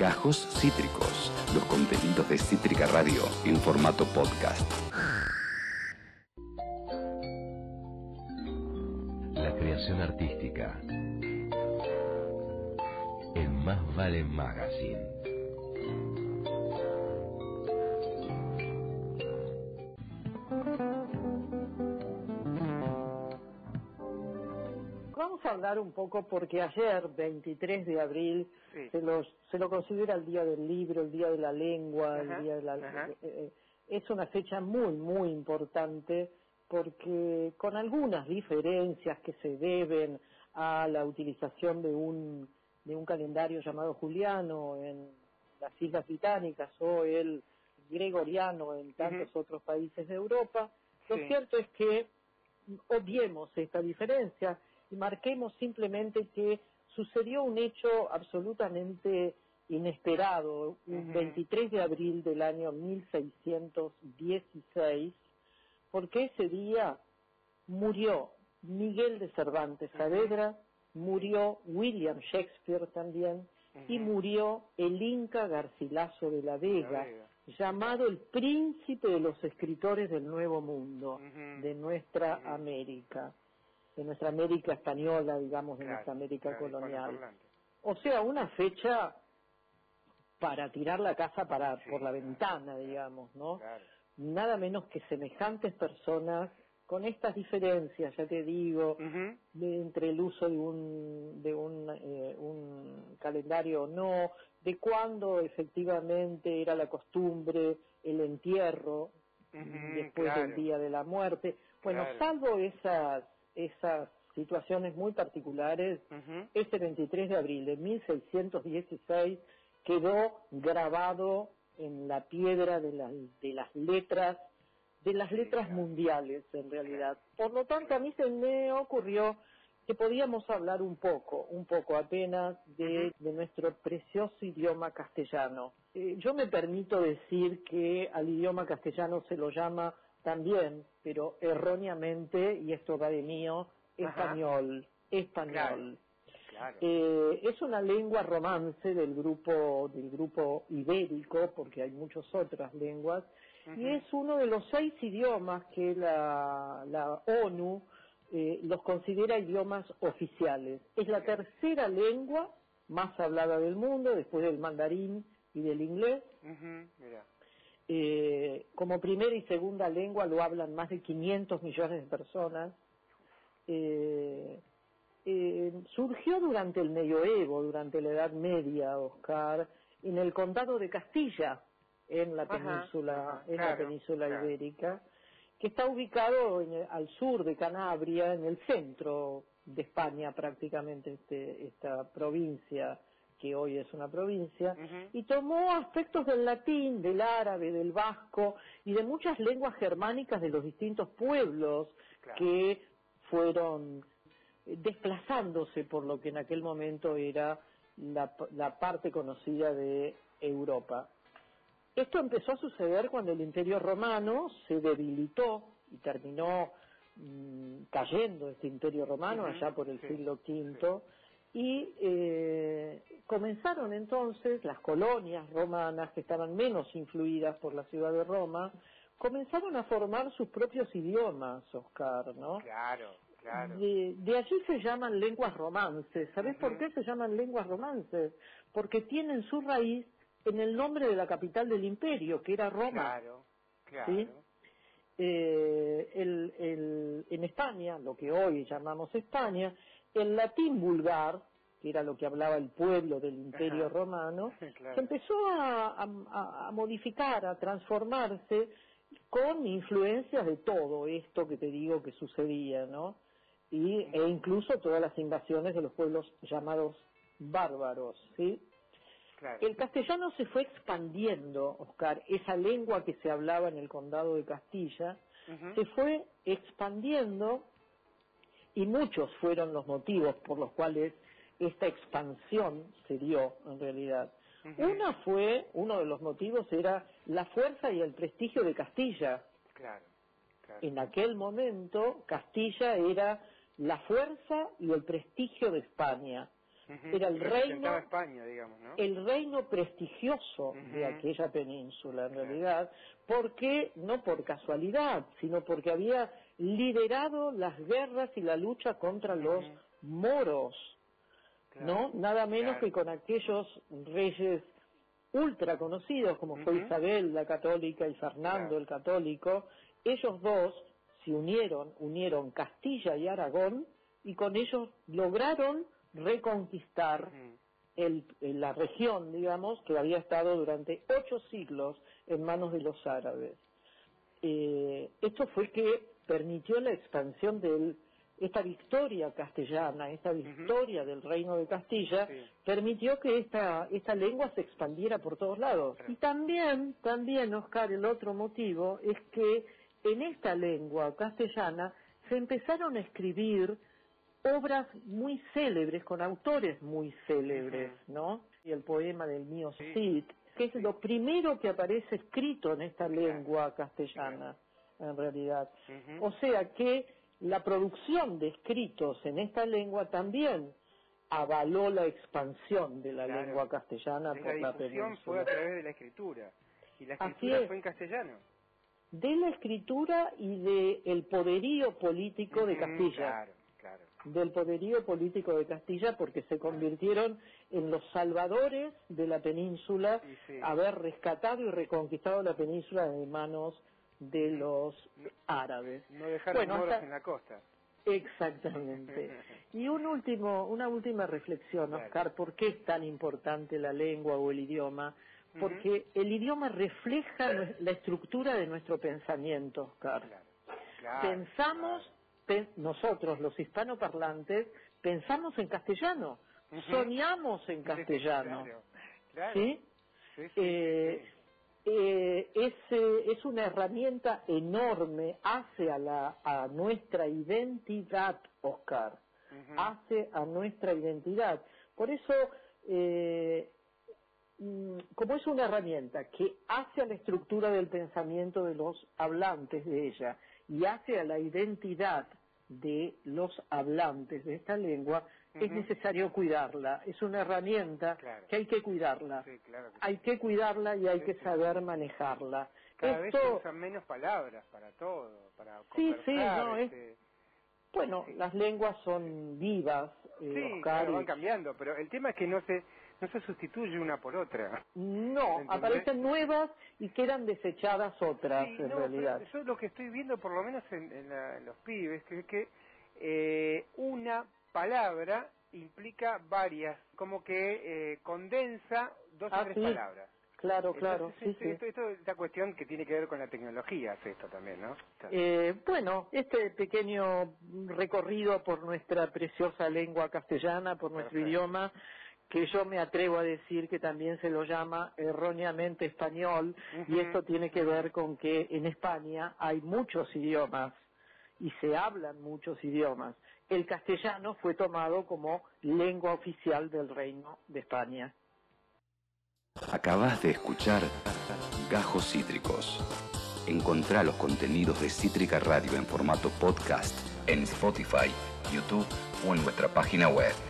Gajos Cítricos, los contenidos de Cítrica Radio en formato podcast. La creación artística. El Más Vale Magazine. Vamos a hablar un poco porque ayer, 23 de abril, se, los, se lo considera el Día del Libro, el Día de la Lengua, el Día de la... ajá. eh, eh, es una fecha muy, muy importante porque con algunas diferencias que se deben a la utilización de un, de un calendario llamado Juliano en las Islas Británicas o el gregoriano en tantos otros países de Europa, lo cierto es que obviemos esta diferencia y marquemos simplemente que sucedió un hecho absolutamente inesperado, un Ujú. 23 de abril del año 1616, porque ese día murió Miguel de Cervantes Saavedra, murió William Shakespeare también, y murió el Inca Garcilaso de la Vega, llamado el príncipe de los escritores del Nuevo Mundo, de nuestra. América, de nuestra América española, digamos, de Claro, nuestra América claro, colonial. O sea, una fecha para tirar la casa para, Sí, por la claro, ventana, digamos, ¿no? Nada menos que semejantes personas con estas diferencias, ya te digo, de- entre el uso de un de un, eh, un calendario o no, de cuándo efectivamente era la costumbre el entierro después del día de la muerte. Bueno, salvo esas esas situaciones muy particulares, Ujú. este 23 de abril de 1616 quedó grabado en la piedra de, las de las letras, de las letras claro. mundiales en realidad. Por lo tanto, a mí se me ocurrió que podíamos hablar un poco, un poco apenas de nuestro precioso idioma castellano. Eh, yo me permito decir que al idioma castellano se lo llama también, pero erróneamente, y esto va de mío, Ajá. español, español. Claro. Eh, es una lengua romance del grupo del grupo ibérico, porque hay muchas otras lenguas, y es uno de los seis idiomas que la, la ONU eh, los considera idiomas oficiales. Es la tercera lengua más hablada del mundo, después del mandarín y del inglés. Mira. Eh, como primera y segunda lengua lo hablan más de 500 millones de personas. Eh, eh, surgió durante el medioevo, durante la Edad Media, Oscar, en el condado de Castilla, en la península, ajá, en la península claro. ibérica, que está ubicado en el- al sur de Canabria, en el centro de España prácticamente, este, esta provincia que hoy es una provincia, y tomó aspectos del latín, del árabe, del vasco y de muchas lenguas germánicas de los distintos pueblos Claro. que fueron desplazándose por lo que en aquel momento era la, la parte conocida de Europa. Esto empezó a suceder cuando el Imperio Romano se debilitó y terminó mm, cayendo este Imperio Romano allá por el sí, siglo V y eh, comenzaron entonces las colonias romanas que estaban menos influidas por la ciudad de Roma comenzaron a formar sus propios idiomas, Oscar, ¿no? Claro, claro. De, de allí se llaman lenguas romances. ¿Sabes por qué se llaman lenguas romances? Porque tienen su raíz en el nombre de la capital del imperio, que era Roma. Claro, claro. ¿sí? Eh, el- el- en España, lo que hoy llamamos España, el latín vulgar, que era lo que hablaba el pueblo del imperio Ajá. romano, Claro. se empezó a, a- a modificar, a transformarse con influencias de todo esto que te digo que sucedía, ¿no? Y, e incluso todas las invasiones de los pueblos llamados bárbaros, ¿sí? Claro. El castellano se fue expandiendo, Oscar, esa lengua que se hablaba en el condado de Castilla, se fue expandiendo y muchos fueron los motivos por los cuales esta expansión se dio en realidad. Una fue, uno de los motivos era la fuerza y el prestigio de Castilla. Claro, claro. En aquel momento Castilla era la fuerza y el prestigio de España. era el reino, España, digamos, ¿no? el reino prestigioso de aquella península, en realidad, porque no por casualidad, sino porque había liderado las guerras y la lucha contra los moros, ¿no? Nada menos que con aquellos reyes ultra conocidos como fue Isabel la católica y Fernando el católico, ellos dos se unieron, unieron Castilla y Aragón y con ellos lograron reconquistar el, la región, digamos, que había estado durante ocho siglos en manos de los árabes. Eh, esto fue que permitió la expansión de esta victoria castellana, esta victoria del reino de Castilla, permitió que esta, esta lengua se expandiera por todos lados. Y también, también, Oscar, el otro motivo es que en esta lengua castellana se empezaron a escribir obras muy célebres, con autores muy célebres, ¿no? Y el poema del mío Cid, que es lo primero que aparece escrito en esta lengua castellana, en realidad. O sea que la producción de escritos en esta lengua también avaló la expansión de la lengua castellana por la península. fue a través de la escritura, y la escritura fue en castellano de la escritura y del el poderío político de Castilla. Del poderío político de Castilla porque se convirtieron en los salvadores de la península, haber rescatado y reconquistado la península de manos de los árabes. No dejaron bueno, en la costa. Exactamente. y un último, una última reflexión, Oscar, ¿por qué es tan importante la lengua o el idioma? porque el idioma refleja la estructura de nuestro pensamiento, Oscar. pensamos, nosotros los hispanoparlantes, pensamos en castellano, soñamos en castellano. ¿Sí? Eh, eh, es, es una herramienta enorme, hace a, la, a nuestra identidad, Oscar, hace a nuestra identidad. Por eso, eh, Mm, como es una herramienta que hace a la estructura del pensamiento de los hablantes de ella y hace a la identidad de los hablantes de esta lengua, es necesario cuidarla. Es una herramienta que hay que cuidarla. Hay que cuidarla y hay que saber manejarla. Cada vez se usan menos palabras para todo, para Sí, sí, no, este, Bueno, las lenguas son vivas, eh, van cambiando, pero el tema es que no se no se sustituye una por otra. No, aparecen nuevas y quedan desechadas otras en realidad. Yo lo que estoy viendo, por lo menos en, los pibes, que es que eh, una palabra implica varias, como que eh, condensa dos o ah, tres palabras. Claro, claro. sí, sí. Esto, esto, esta cuestión que tiene que ver con la tecnología, es esto también, ¿no? Eh, bueno, este pequeño recorrido por nuestra preciosa lengua castellana, por nuestro idioma, que yo me atrevo a decir que también se lo llama erróneamente español, y esto tiene que ver con que en España hay muchos idiomas y se hablan muchos idiomas. El castellano fue tomado como lengua oficial del Reino de España. Acabas de escuchar Gajos Cítricos. Encontrá los contenidos de Cítrica Radio en formato podcast en Spotify, YouTube o en nuestra página web.